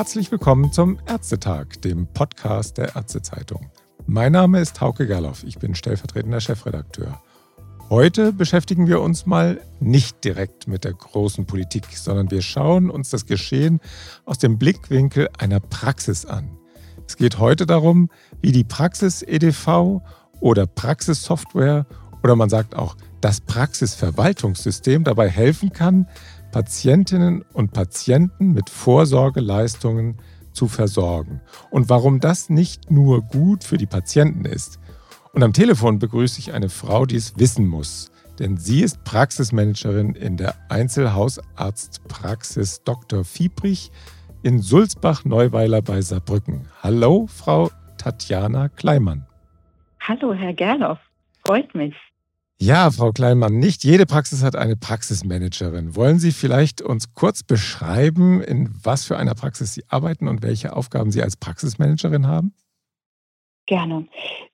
Herzlich willkommen zum Ärztetag, dem Podcast der Ärztezeitung. Mein Name ist Hauke Gerloff, ich bin stellvertretender Chefredakteur. Heute beschäftigen wir uns mal nicht direkt mit der großen Politik, sondern wir schauen uns das Geschehen aus dem Blickwinkel einer Praxis an. Es geht heute darum, wie die Praxis-EDV oder Praxissoftware oder man sagt auch das Praxisverwaltungssystem dabei helfen kann, Patientinnen und Patienten mit Vorsorgeleistungen zu versorgen und warum das nicht nur gut für die Patienten ist, und am Telefon begrüße ich eine Frau, die es wissen muss. Denn sie ist Praxismanagerin in der Einzelhausarztpraxis Dr. Fiebrich in Sulzbach-Neuweiler bei Saarbrücken. Hallo, Frau Tatjana Kleimann. Hallo, Herr Gerloff. Freut mich. Ja, Frau Kleinmann, nicht jede Praxis hat eine Praxismanagerin. Wollen Sie vielleicht uns kurz beschreiben, in was für einer Praxis Sie arbeiten und welche Aufgaben Sie als Praxismanagerin haben? Gerne.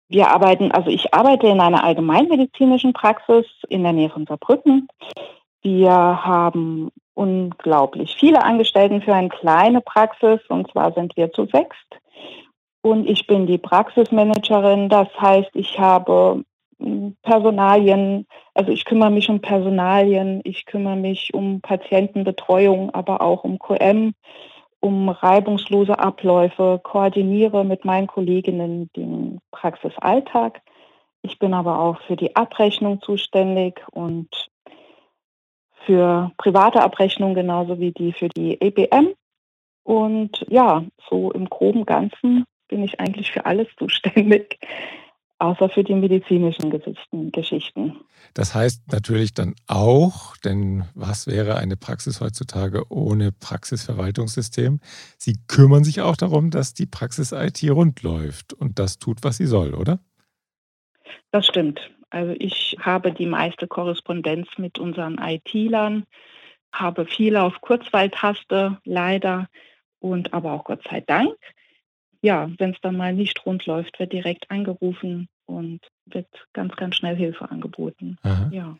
Wir arbeiten, also ich arbeite in einer allgemeinmedizinischen Praxis in der Nähe von Saarbrücken. Wir haben unglaublich viele Angestellten für eine kleine Praxis und zwar sind wir zu sechst. Und ich bin die Praxismanagerin, das heißt, ich habe Personalien, also ich kümmere mich um Personalien, ich kümmere mich um Patientenbetreuung, aber auch um QM um reibungslose Abläufe, koordiniere mit meinen Kolleginnen den Praxisalltag. Ich bin aber auch für die Abrechnung zuständig und für private Abrechnung genauso wie die für die EBM. Und ja, so im groben Ganzen bin ich eigentlich für alles zuständig außer für die medizinischen Geschichten. Das heißt natürlich dann auch, denn was wäre eine Praxis heutzutage ohne Praxisverwaltungssystem? Sie kümmern sich auch darum, dass die Praxis-IT rund läuft und das tut, was sie soll, oder? Das stimmt. Also ich habe die meiste Korrespondenz mit unseren IT-Lern, habe viel auf Kurzwahltaste, leider, und aber auch Gott sei Dank ja, wenn es dann mal nicht rund läuft, wird direkt angerufen und wird ganz, ganz schnell Hilfe angeboten. Ja.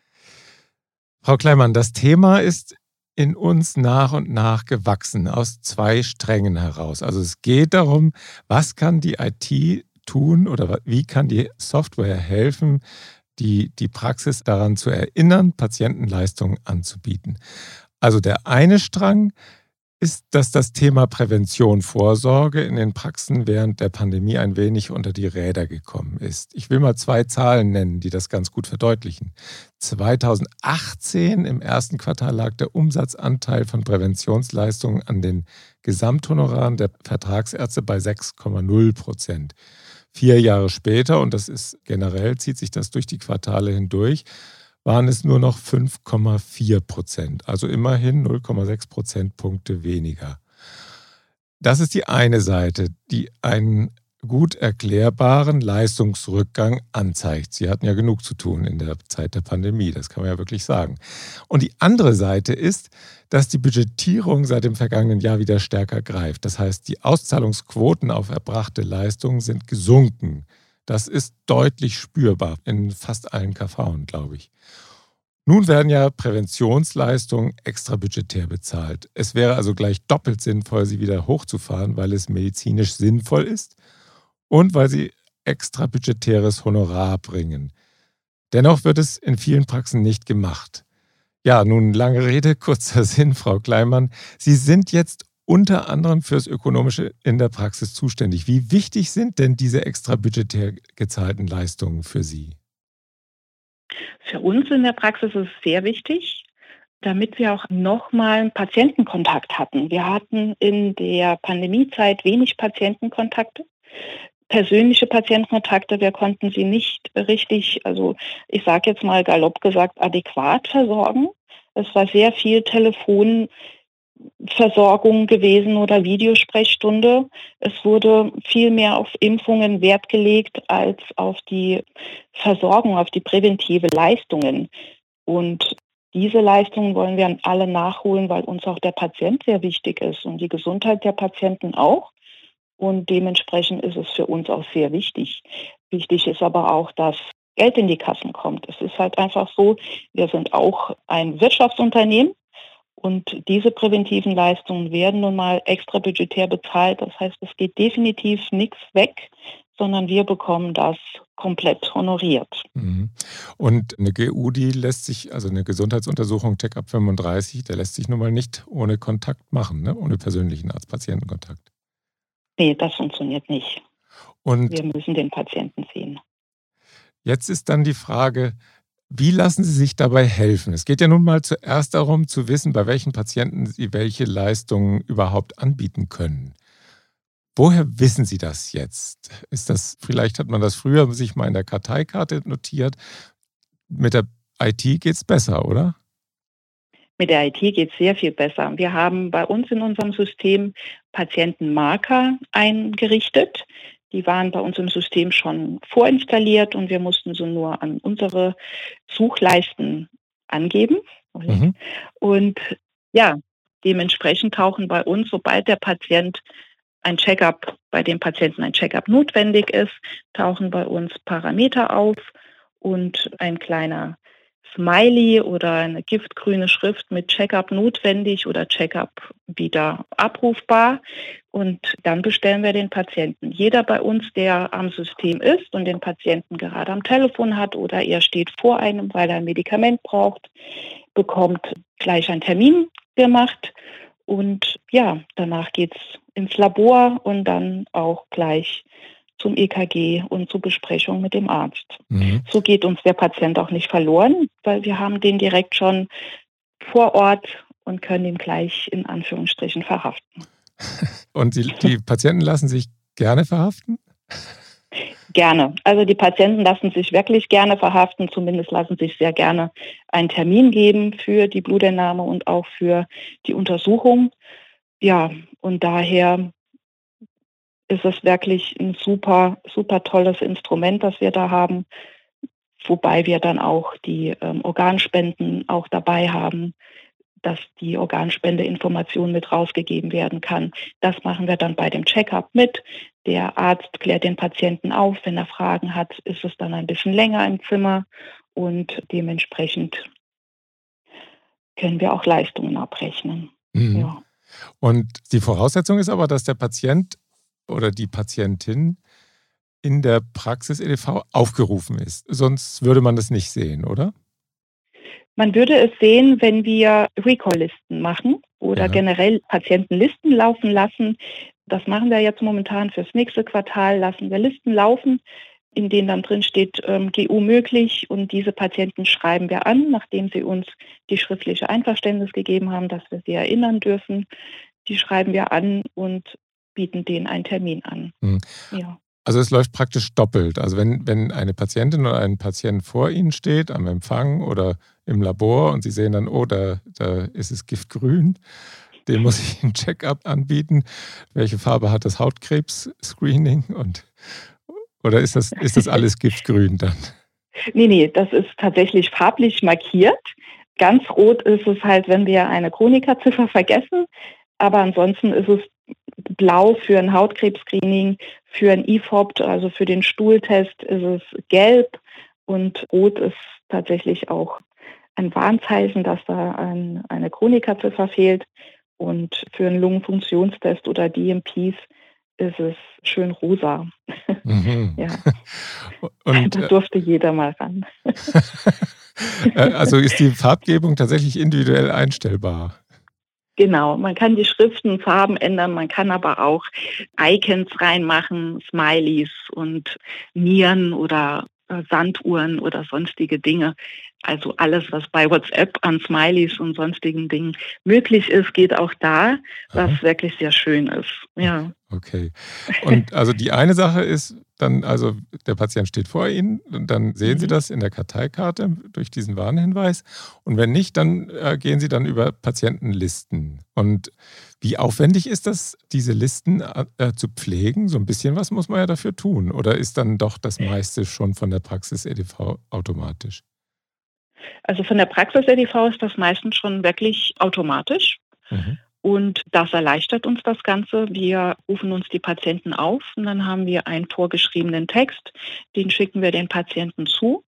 Frau Kleimann, das Thema ist in uns nach und nach gewachsen, aus zwei Strängen heraus. Also es geht darum, was kann die IT tun oder wie kann die Software helfen, die, die Praxis daran zu erinnern, Patientenleistungen anzubieten. Also der eine Strang ist, dass das Thema Prävention, Vorsorge in den Praxen während der Pandemie ein wenig unter die Räder gekommen ist. Ich will mal zwei Zahlen nennen, die das ganz gut verdeutlichen. 2018 im ersten Quartal lag der Umsatzanteil von Präventionsleistungen an den Gesamthonoraren der Vertragsärzte bei 6,0 Prozent. Vier Jahre später, und das ist generell, zieht sich das durch die Quartale hindurch, waren es nur noch 5,4 Prozent, also immerhin 0,6 Prozentpunkte weniger. Das ist die eine Seite, die einen gut erklärbaren Leistungsrückgang anzeigt. Sie hatten ja genug zu tun in der Zeit der Pandemie, das kann man ja wirklich sagen. Und die andere Seite ist, dass die Budgetierung seit dem vergangenen Jahr wieder stärker greift. Das heißt, die Auszahlungsquoten auf erbrachte Leistungen sind gesunken. Das ist deutlich spürbar in fast allen KV, glaube ich. Nun werden ja Präventionsleistungen extrabudgetär bezahlt. Es wäre also gleich doppelt sinnvoll, sie wieder hochzufahren, weil es medizinisch sinnvoll ist und weil sie extrabudgetäres Honorar bringen. Dennoch wird es in vielen Praxen nicht gemacht. Ja, nun lange Rede, kurzer Sinn, Frau Kleimann. Sie sind jetzt unter anderem fürs Ökonomische in der Praxis zuständig. Wie wichtig sind denn diese extrabudgetär gezahlten Leistungen für Sie? Für uns in der Praxis ist es sehr wichtig, damit wir auch nochmal einen Patientenkontakt hatten. Wir hatten in der Pandemiezeit wenig Patientenkontakte persönliche Patientenkontakte, wir konnten sie nicht richtig, also ich sage jetzt mal galopp gesagt, adäquat versorgen. Es war sehr viel Telefon, Versorgung gewesen oder Videosprechstunde. Es wurde viel mehr auf Impfungen Wert gelegt als auf die Versorgung, auf die präventive Leistungen. Und diese Leistungen wollen wir alle nachholen, weil uns auch der Patient sehr wichtig ist und die Gesundheit der Patienten auch. Und dementsprechend ist es für uns auch sehr wichtig. Wichtig ist aber auch, dass Geld in die Kassen kommt. Es ist halt einfach so, wir sind auch ein Wirtschaftsunternehmen Und diese präventiven Leistungen werden nun mal extra budgetär bezahlt. Das heißt, es geht definitiv nichts weg, sondern wir bekommen das komplett honoriert. Mhm. Und eine GU, die lässt sich, also eine Gesundheitsuntersuchung Check-up 35, der lässt sich nun mal nicht ohne Kontakt machen, ne? ohne persönlichen Arzt-Patienten-Kontakt. Nee, das funktioniert nicht. Und wir müssen den Patienten sehen. Jetzt ist dann die Frage, wie lassen Sie sich dabei helfen? Es geht ja nun mal zuerst darum zu wissen, bei welchen Patienten Sie welche Leistungen überhaupt anbieten können. Woher wissen Sie das jetzt? Ist das, vielleicht hat man das früher sich mal in der Karteikarte notiert. Mit der IT geht es besser, oder? Mit der IT geht es sehr viel besser. Wir haben bei uns in unserem System Patientenmarker eingerichtet. Die waren bei uns im System schon vorinstalliert und wir mussten sie nur an unsere Suchleisten angeben. Mhm. Und ja, dementsprechend tauchen bei uns, sobald der Patient ein Checkup, bei dem Patienten ein Checkup notwendig ist, tauchen bei uns Parameter auf und ein kleiner Smiley oder eine giftgrüne Schrift mit Checkup notwendig oder Checkup wieder abrufbar. Und dann bestellen wir den Patienten. Jeder bei uns, der am System ist und den Patienten gerade am Telefon hat oder er steht vor einem, weil er ein Medikament braucht, bekommt gleich einen Termin gemacht. Und ja, danach geht es ins Labor und dann auch gleich zum EKG und zur Besprechung mit dem Arzt. Mhm. So geht uns der Patient auch nicht verloren, weil wir haben den direkt schon vor Ort und können ihn gleich in Anführungsstrichen verhaften. Und die, die Patienten lassen sich gerne verhaften? Gerne. Also die Patienten lassen sich wirklich gerne verhaften, zumindest lassen sich sehr gerne einen Termin geben für die Blutentnahme und auch für die Untersuchung. Ja, und daher ist es wirklich ein super, super tolles Instrument, das wir da haben, wobei wir dann auch die ähm, Organspenden auch dabei haben, dass die Organspendeinformation mit rausgegeben werden kann. Das machen wir dann bei dem Checkup mit. Der Arzt klärt den Patienten auf. Wenn er Fragen hat, ist es dann ein bisschen länger im Zimmer und dementsprechend können wir auch Leistungen abrechnen. Mhm. Ja. Und die Voraussetzung ist aber, dass der Patient oder die Patientin in der Praxis EDV aufgerufen ist. Sonst würde man das nicht sehen, oder? Man würde es sehen, wenn wir Recall-Listen machen oder ja. generell Patientenlisten laufen lassen. Das machen wir jetzt momentan fürs nächste Quartal, lassen wir Listen laufen, in denen dann drin steht ähm, GU möglich und diese Patienten schreiben wir an, nachdem sie uns die schriftliche Einverständnis gegeben haben, dass wir sie erinnern dürfen. Die schreiben wir an und bieten denen einen Termin an. Mhm. Ja. Also es läuft praktisch doppelt. Also wenn, wenn eine Patientin oder ein Patient vor Ihnen steht, am Empfang oder im Labor und Sie sehen dann, oh, da, da ist es giftgrün, dem muss ich einen Check-up anbieten. Welche Farbe hat das Hautkrebs-Screening? oder ist das, ist das alles giftgrün dann? Nee, nee, das ist tatsächlich farblich markiert. Ganz rot ist es halt, wenn wir eine Chronika-Ziffer vergessen. Aber ansonsten ist es blau für ein Hautkrebs-Screening, für ein IFOP, also für den Stuhltest ist es gelb und rot ist tatsächlich auch ein Warnzeichen, dass da ein, eine Chronika-Ziffer fehlt. Und für einen Lungenfunktionstest oder DMPs ist es schön rosa. Mhm. ja. Und, da äh, durfte jeder mal ran. Äh, also ist die Farbgebung tatsächlich individuell einstellbar? Genau, man kann die Schriften, Farben ändern, man kann aber auch Icons reinmachen, Smileys und Nieren oder äh, Sanduhren oder sonstige Dinge. Also alles, was bei WhatsApp an Smileys und sonstigen Dingen möglich ist, geht auch da, was Aha. wirklich sehr schön ist. Ja. Okay. Und also die eine Sache ist dann, also der Patient steht vor Ihnen und dann sehen mhm. Sie das in der Karteikarte durch diesen Warnhinweis. Und wenn nicht, dann äh, gehen Sie dann über Patientenlisten. Und wie aufwendig ist das, diese Listen äh, zu pflegen? So ein bisschen was muss man ja dafür tun. Oder ist dann doch das meiste schon von der Praxis EDV automatisch? Also von der Praxis EDV ist das meistens schon wirklich automatisch. Mhm. Und das erleichtert uns das Ganze. Wir rufen uns die Patienten auf und dann haben wir einen vorgeschriebenen Text, den schicken wir den Patienten zu.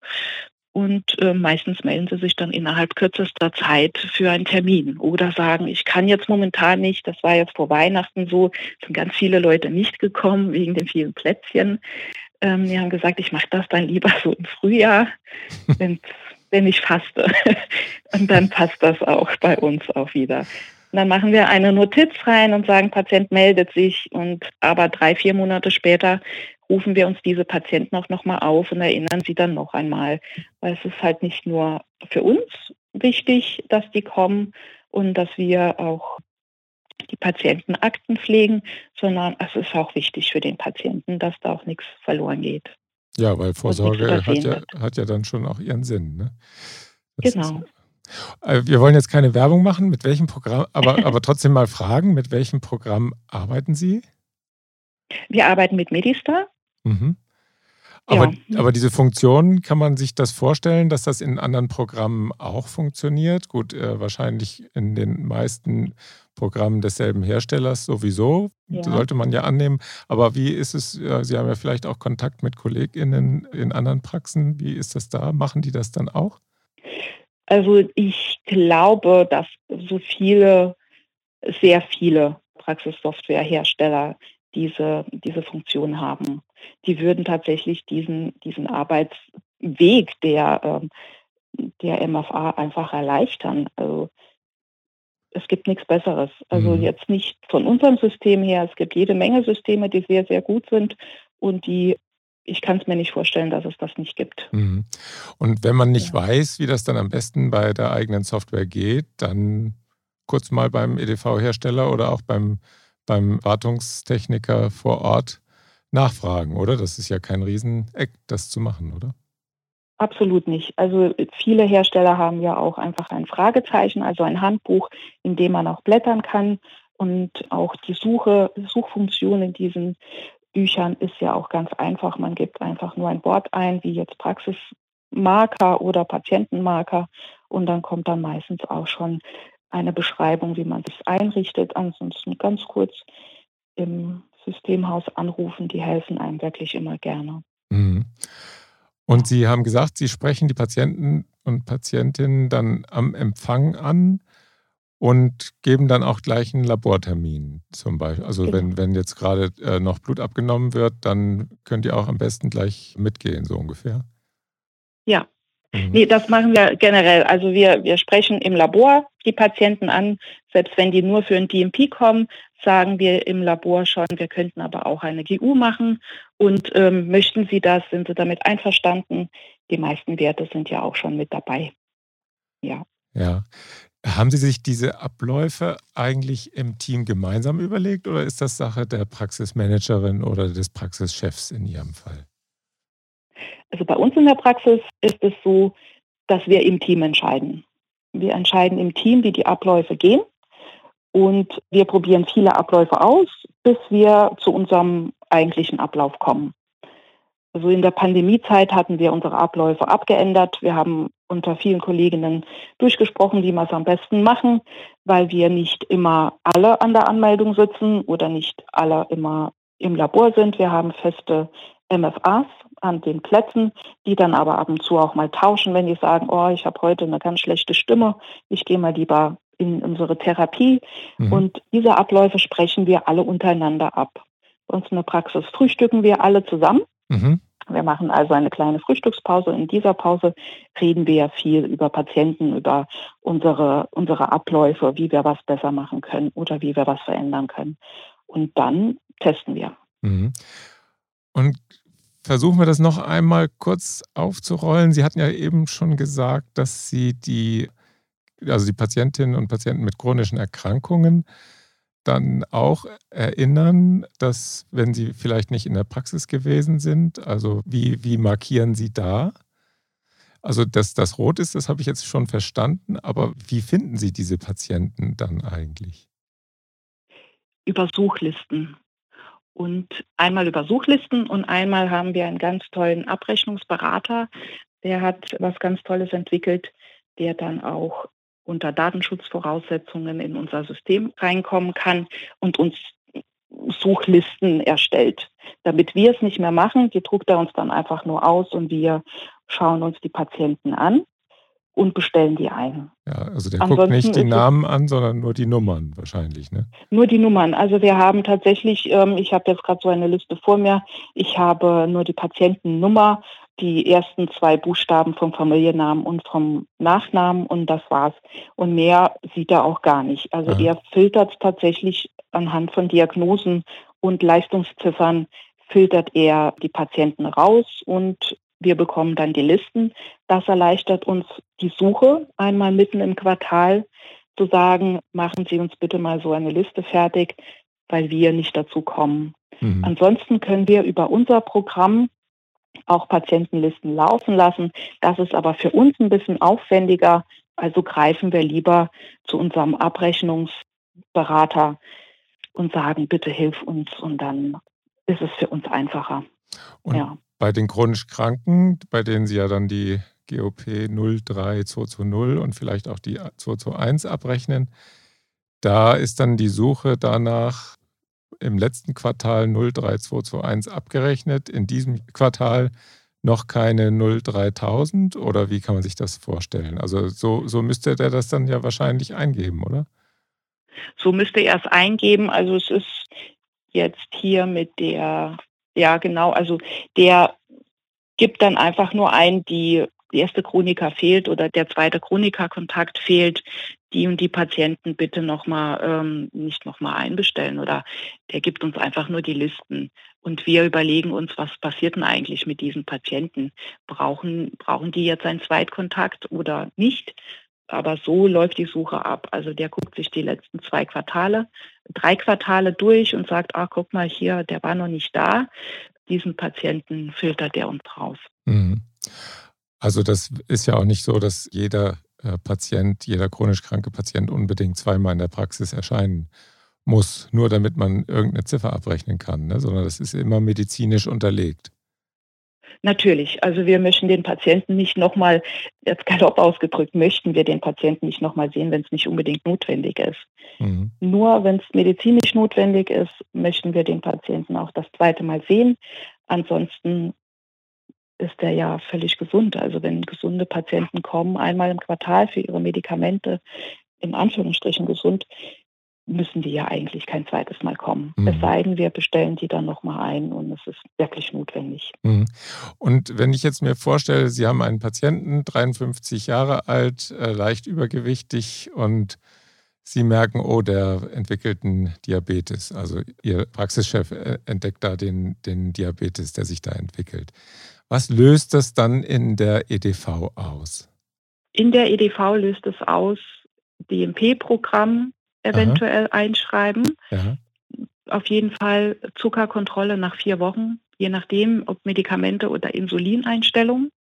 und äh, meistens melden sie sich dann innerhalb kürzester Zeit für einen Termin oder sagen, ich kann jetzt momentan nicht, das war jetzt vor Weihnachten so, sind ganz viele Leute nicht gekommen wegen den vielen Plätzchen. Ähm, die haben gesagt, ich mache das dann lieber so im Frühjahr, wenn, wenn ich faste. und dann passt das auch bei uns auch wieder. Und dann machen wir eine Notiz rein und sagen, Patient meldet sich und aber drei, vier Monate später rufen wir uns diese Patienten auch nochmal auf und erinnern sie dann noch einmal. Weil es ist halt nicht nur für uns wichtig, dass die kommen und dass wir auch die Patientenakten pflegen, sondern es ist auch wichtig für den Patienten, dass da auch nichts verloren geht. Ja, weil Vorsorge hat ja, hat ja dann schon auch ihren Sinn. Ne? genau. Ist, äh, wir wollen jetzt keine Werbung machen, mit welchem Programm, aber, aber trotzdem mal fragen, mit welchem Programm arbeiten Sie? Wir arbeiten mit Medistar. Mhm. Aber, ja. aber diese Funktion, kann man sich das vorstellen, dass das in anderen Programmen auch funktioniert? Gut, äh, wahrscheinlich in den meisten Programmen desselben Herstellers sowieso, ja. sollte man ja annehmen. Aber wie ist es, Sie haben ja vielleicht auch Kontakt mit KollegInnen in anderen Praxen. Wie ist das da? Machen die das dann auch? Also ich glaube, dass so viele, sehr viele Praxissoftwarehersteller diese, diese Funktion haben. Die würden tatsächlich diesen, diesen Arbeitsweg der, ähm, der MFA einfach erleichtern. Also es gibt nichts Besseres. Also mhm. jetzt nicht von unserem System her. Es gibt jede Menge Systeme, die sehr, sehr gut sind und die ich kann es mir nicht vorstellen, dass es das nicht gibt. Mhm. Und wenn man nicht ja. weiß, wie das dann am besten bei der eigenen Software geht, dann kurz mal beim EDV-Hersteller oder auch beim beim Wartungstechniker vor Ort nachfragen, oder? Das ist ja kein Rieseneck, das zu machen, oder? Absolut nicht. Also viele Hersteller haben ja auch einfach ein Fragezeichen, also ein Handbuch, in dem man auch blättern kann. Und auch die Suche, Suchfunktion in diesen Büchern ist ja auch ganz einfach. Man gibt einfach nur ein Wort ein, wie jetzt Praxismarker oder Patientenmarker. Und dann kommt dann meistens auch schon eine Beschreibung, wie man es einrichtet. Ansonsten ganz kurz im Systemhaus anrufen, die helfen einem wirklich immer gerne. Mhm. Und Sie haben gesagt, Sie sprechen die Patienten und Patientinnen dann am Empfang an und geben dann auch gleich einen Labortermin zum Beispiel. Also genau. wenn, wenn jetzt gerade äh, noch Blut abgenommen wird, dann könnt ihr auch am besten gleich mitgehen, so ungefähr. Ja, Mhm. Nee, das machen wir generell. Also wir, wir sprechen im Labor die Patienten an. Selbst wenn die nur für ein DMP kommen, sagen wir im Labor schon, wir könnten aber auch eine GU machen. Und ähm, möchten Sie das, sind Sie damit einverstanden? Die meisten Werte sind ja auch schon mit dabei. Ja. Ja. Haben Sie sich diese Abläufe eigentlich im Team gemeinsam überlegt oder ist das Sache der Praxismanagerin oder des Praxischefs in Ihrem Fall? Also bei uns in der Praxis ist es so, dass wir im Team entscheiden. Wir entscheiden im Team, wie die Abläufe gehen. Und wir probieren viele Abläufe aus, bis wir zu unserem eigentlichen Ablauf kommen. Also in der Pandemiezeit hatten wir unsere Abläufe abgeändert. Wir haben unter vielen Kolleginnen durchgesprochen, wie wir es am besten machen, weil wir nicht immer alle an der Anmeldung sitzen oder nicht alle immer im Labor sind. Wir haben feste MFAs an den Plätzen, die dann aber ab und zu auch mal tauschen, wenn die sagen, oh, ich habe heute eine ganz schlechte Stimme, ich gehe mal lieber in unsere Therapie. Mhm. Und diese Abläufe sprechen wir alle untereinander ab. Bei uns in der Praxis frühstücken wir alle zusammen. Mhm. Wir machen also eine kleine Frühstückspause. In dieser Pause reden wir ja viel über Patienten, über unsere, unsere Abläufe, wie wir was besser machen können oder wie wir was verändern können. Und dann testen wir. Mhm. Und versuchen wir das noch einmal kurz aufzurollen. Sie hatten ja eben schon gesagt, dass Sie die, also die Patientinnen und Patienten mit chronischen Erkrankungen dann auch erinnern, dass wenn sie vielleicht nicht in der Praxis gewesen sind, also wie, wie markieren Sie da? Also, dass das rot ist, das habe ich jetzt schon verstanden, aber wie finden Sie diese Patienten dann eigentlich? Über Suchlisten und einmal über Suchlisten und einmal haben wir einen ganz tollen Abrechnungsberater, der hat was ganz Tolles entwickelt, der dann auch unter Datenschutzvoraussetzungen in unser System reinkommen kann und uns Suchlisten erstellt. Damit wir es nicht mehr machen, die druckt er uns dann einfach nur aus und wir schauen uns die Patienten an und bestellen die ein. Ja, also der Ansonsten guckt nicht die Namen an, sondern nur die Nummern wahrscheinlich, ne? Nur die Nummern. Also wir haben tatsächlich, ähm, ich habe jetzt gerade so eine Liste vor mir, ich habe nur die Patientennummer, die ersten zwei Buchstaben vom Familiennamen und vom Nachnamen und das war's. Und mehr sieht er auch gar nicht. Also Aha. er filtert tatsächlich anhand von Diagnosen und Leistungsziffern filtert er die Patienten raus und wir bekommen dann die Listen. Das erleichtert uns die Suche einmal mitten im Quartal zu sagen, machen Sie uns bitte mal so eine Liste fertig, weil wir nicht dazu kommen. Mhm. Ansonsten können wir über unser Programm auch Patientenlisten laufen lassen. Das ist aber für uns ein bisschen aufwendiger. Also greifen wir lieber zu unserem Abrechnungsberater und sagen, bitte hilf uns und dann ist es für uns einfacher. Und ja. bei den chronisch Kranken, bei denen Sie ja dann die GOP 03220 und vielleicht auch die 221 abrechnen, da ist dann die Suche danach im letzten Quartal 03221 abgerechnet, in diesem Quartal noch keine 03000 oder wie kann man sich das vorstellen? Also so, so müsste der das dann ja wahrscheinlich eingeben, oder? So müsste er es eingeben. Also es ist jetzt hier mit der, ja genau, also der gibt dann einfach nur ein, die, erste Chronika fehlt oder der zweite Chronika-Kontakt fehlt, die und die Patienten bitte nochmal, ähm, nicht nochmal einbestellen oder der gibt uns einfach nur die Listen. Und wir überlegen uns, was passiert denn eigentlich mit diesen Patienten? Brauchen, brauchen die jetzt einen Zweitkontakt oder nicht? Aber so läuft die Suche ab. Also der guckt sich die letzten zwei Quartale, drei Quartale durch und sagt, ah, guck mal hier, der war noch nicht da. Diesen Patienten filtert der uns raus. Mhm. Also das ist ja auch nicht so, dass jeder Patient, jeder chronisch kranke Patient unbedingt zweimal in der Praxis erscheinen muss, nur damit man irgendeine Ziffer abrechnen kann, ne? sondern das ist immer medizinisch unterlegt. Natürlich, also wir möchten den Patienten nicht nochmal, jetzt galopp ausgedrückt, möchten wir den Patienten nicht nochmal sehen, wenn es nicht unbedingt notwendig ist. Mhm. Nur wenn es medizinisch notwendig ist, möchten wir den Patienten auch das zweite Mal sehen. Ansonsten ist er ja völlig gesund. Also wenn gesunde Patienten kommen, einmal im Quartal für ihre Medikamente, in Anführungsstrichen gesund, müssen die ja eigentlich kein zweites Mal kommen. Mhm. Es sei denn, wir bestellen die dann nochmal ein und es ist wirklich notwendig. Mhm. Und wenn ich jetzt mir vorstelle, Sie haben einen Patienten, 53 Jahre alt, äh, leicht übergewichtig und Sie merken, oh, der entwickelt einen Diabetes. Also Ihr Praxischef äh, entdeckt da den, den Diabetes, der sich da entwickelt. Was löst das dann in der EDV aus? In der EDV löst es aus DMP-Programm, eventuell Aha. einschreiben. Ja. Auf jeden Fall Zuckerkontrolle nach vier Wochen, je nachdem, ob Medikamente oder Insulineinstellung.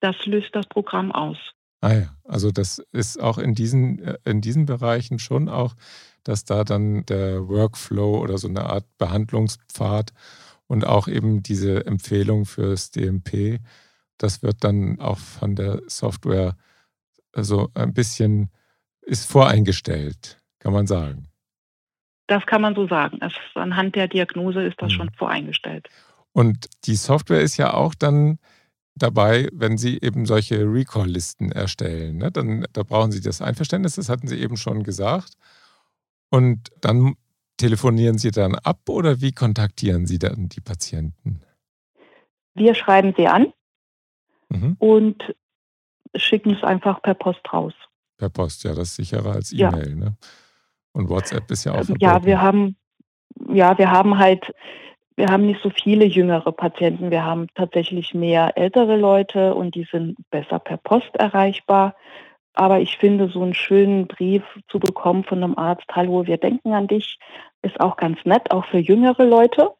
Das löst das Programm aus. Ah ja, also das ist auch in diesen, äh, in diesen Bereichen schon auch, dass da dann der Workflow oder so eine Art Behandlungspfad und auch eben diese Empfehlung fürs DMP, das wird dann auch von der Software so ein bisschen ist voreingestellt kann man sagen. Das kann man so sagen. Es, anhand der Diagnose ist das mhm. schon voreingestellt. Und die Software ist ja auch dann dabei, wenn Sie eben solche Recall-Listen erstellen. Ne? Dann, da brauchen Sie das Einverständnis, das hatten Sie eben schon gesagt. Und dann telefonieren Sie dann ab oder wie kontaktieren Sie dann die Patienten? Wir schreiben sie an mhm. und schicken es einfach per Post raus. Per Post, ja, das ist sicherer als E-Mail. Ja. Ne? Und WhatsApp ist ja auch verboten. Ja, wir haben, ja, wir haben halt, wir haben nicht so viele jüngere Patienten. Wir haben tatsächlich mehr ältere Leute und die sind besser per Post erreichbar. Aber ich finde, so einen schönen Brief zu bekommen von einem Arzt, hallo, wir denken an dich, ist auch ganz nett, auch für jüngere Leute.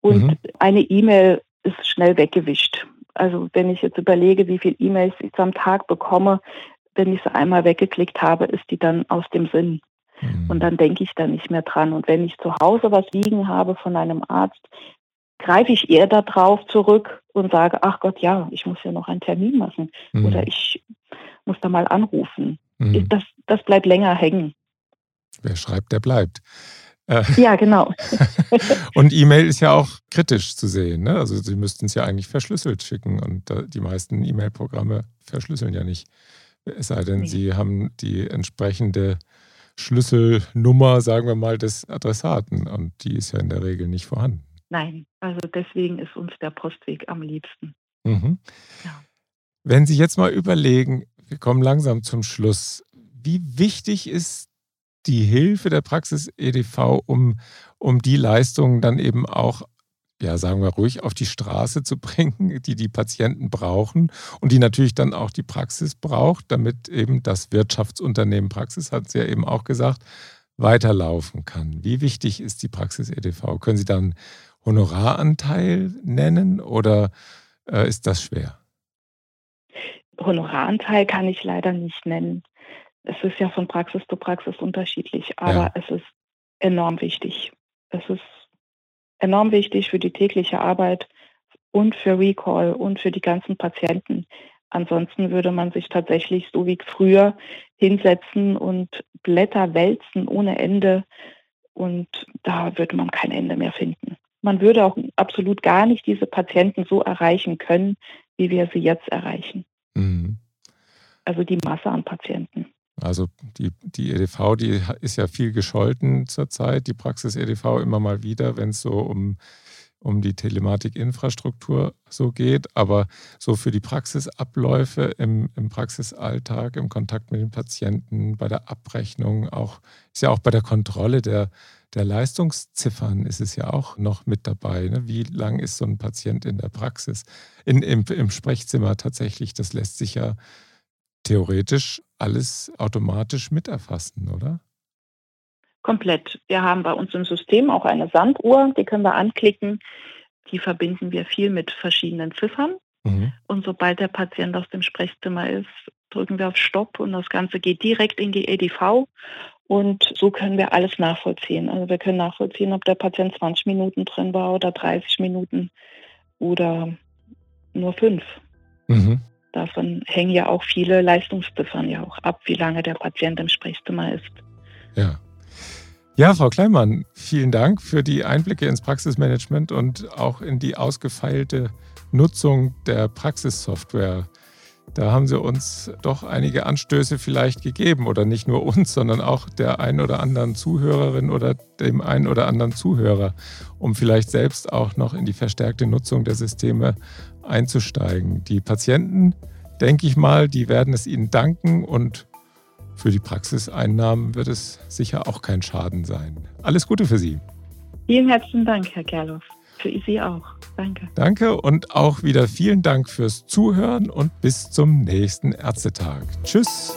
Und mhm. eine E-Mail ist schnell weggewischt. Also wenn ich jetzt überlege, wie viele E-Mails ich am Tag bekomme, wenn ich sie einmal weggeklickt habe, ist die dann aus dem Sinn. Mhm. Und dann denke ich da nicht mehr dran. Und wenn ich zu Hause was liegen habe von einem Arzt, greife ich eher darauf zurück und sage, ach Gott, ja, ich muss ja noch einen Termin machen mhm. oder ich muss da mal anrufen. Mhm. Das, das bleibt länger hängen. Wer schreibt, der bleibt. Äh, ja, genau. und E-Mail ist ja auch kritisch zu sehen. Ne? Also Sie müssten es ja eigentlich verschlüsselt schicken und die meisten E-Mail-Programme verschlüsseln ja nicht. Es sei denn, nee. Sie haben die entsprechende Schlüsselnummer, sagen wir mal, des Adressaten und die ist ja in der Regel nicht vorhanden. Nein, also deswegen ist uns der Postweg am liebsten. Mhm. Ja. Wenn Sie jetzt mal überlegen, wir kommen langsam zum Schluss, wie wichtig ist die Hilfe der Praxis EDV, um, um die Leistungen dann eben auch ja, sagen wir ruhig, auf die Straße zu bringen, die die Patienten brauchen und die natürlich dann auch die Praxis braucht, damit eben das Wirtschaftsunternehmen Praxis, hat sie ja eben auch gesagt, weiterlaufen kann. Wie wichtig ist die Praxis EDV? Können Sie dann Honoraranteil nennen oder äh, ist das schwer? Honoraranteil kann ich leider nicht nennen. Es ist ja von Praxis zu Praxis unterschiedlich, aber ja. es ist enorm wichtig. Es ist enorm wichtig für die tägliche Arbeit und für Recall und für die ganzen Patienten. Ansonsten würde man sich tatsächlich so wie früher hinsetzen und Blätter wälzen ohne Ende und da würde man kein Ende mehr finden. Man würde auch absolut gar nicht diese Patienten so erreichen können, wie wir sie jetzt erreichen. Mhm. Also die Masse an Patienten. Also die, die EDV, die ist ja viel gescholten zurzeit, die Praxis EDV immer mal wieder, wenn es so um, um die Telematikinfrastruktur so geht. Aber so für die Praxisabläufe im, im Praxisalltag, im Kontakt mit den Patienten, bei der Abrechnung, auch ist ja auch bei der Kontrolle der, der Leistungsziffern ist es ja auch noch mit dabei. Ne? Wie lang ist so ein Patient in der Praxis? In, im, Im Sprechzimmer tatsächlich, das lässt sich ja theoretisch alles automatisch miterfassen, oder? Komplett. Wir haben bei uns im System auch eine Sanduhr, die können wir anklicken. Die verbinden wir viel mit verschiedenen Ziffern. Mhm. Und sobald der Patient aus dem Sprechzimmer ist, drücken wir auf Stopp und das Ganze geht direkt in die EDV. Und so können wir alles nachvollziehen. Also wir können nachvollziehen, ob der Patient 20 Minuten drin war oder 30 Minuten oder nur fünf. Mhm. Davon hängen ja auch viele Leistungsziffern ja auch ab, wie lange der Patient im Sprechzimmer ist. Ja. Ja, Frau Kleinmann, vielen Dank für die Einblicke ins Praxismanagement und auch in die ausgefeilte Nutzung der Praxissoftware. Da haben Sie uns doch einige Anstöße vielleicht gegeben oder nicht nur uns, sondern auch der ein oder anderen Zuhörerin oder dem einen oder anderen Zuhörer, um vielleicht selbst auch noch in die verstärkte Nutzung der Systeme einzusteigen. Die Patienten, denke ich mal, die werden es Ihnen danken und für die Praxiseinnahmen wird es sicher auch kein Schaden sein. Alles Gute für Sie. Vielen herzlichen Dank, Herr Kerloff. Für Sie auch. Danke. Danke und auch wieder vielen Dank fürs Zuhören und bis zum nächsten Ärztetag. Tschüss.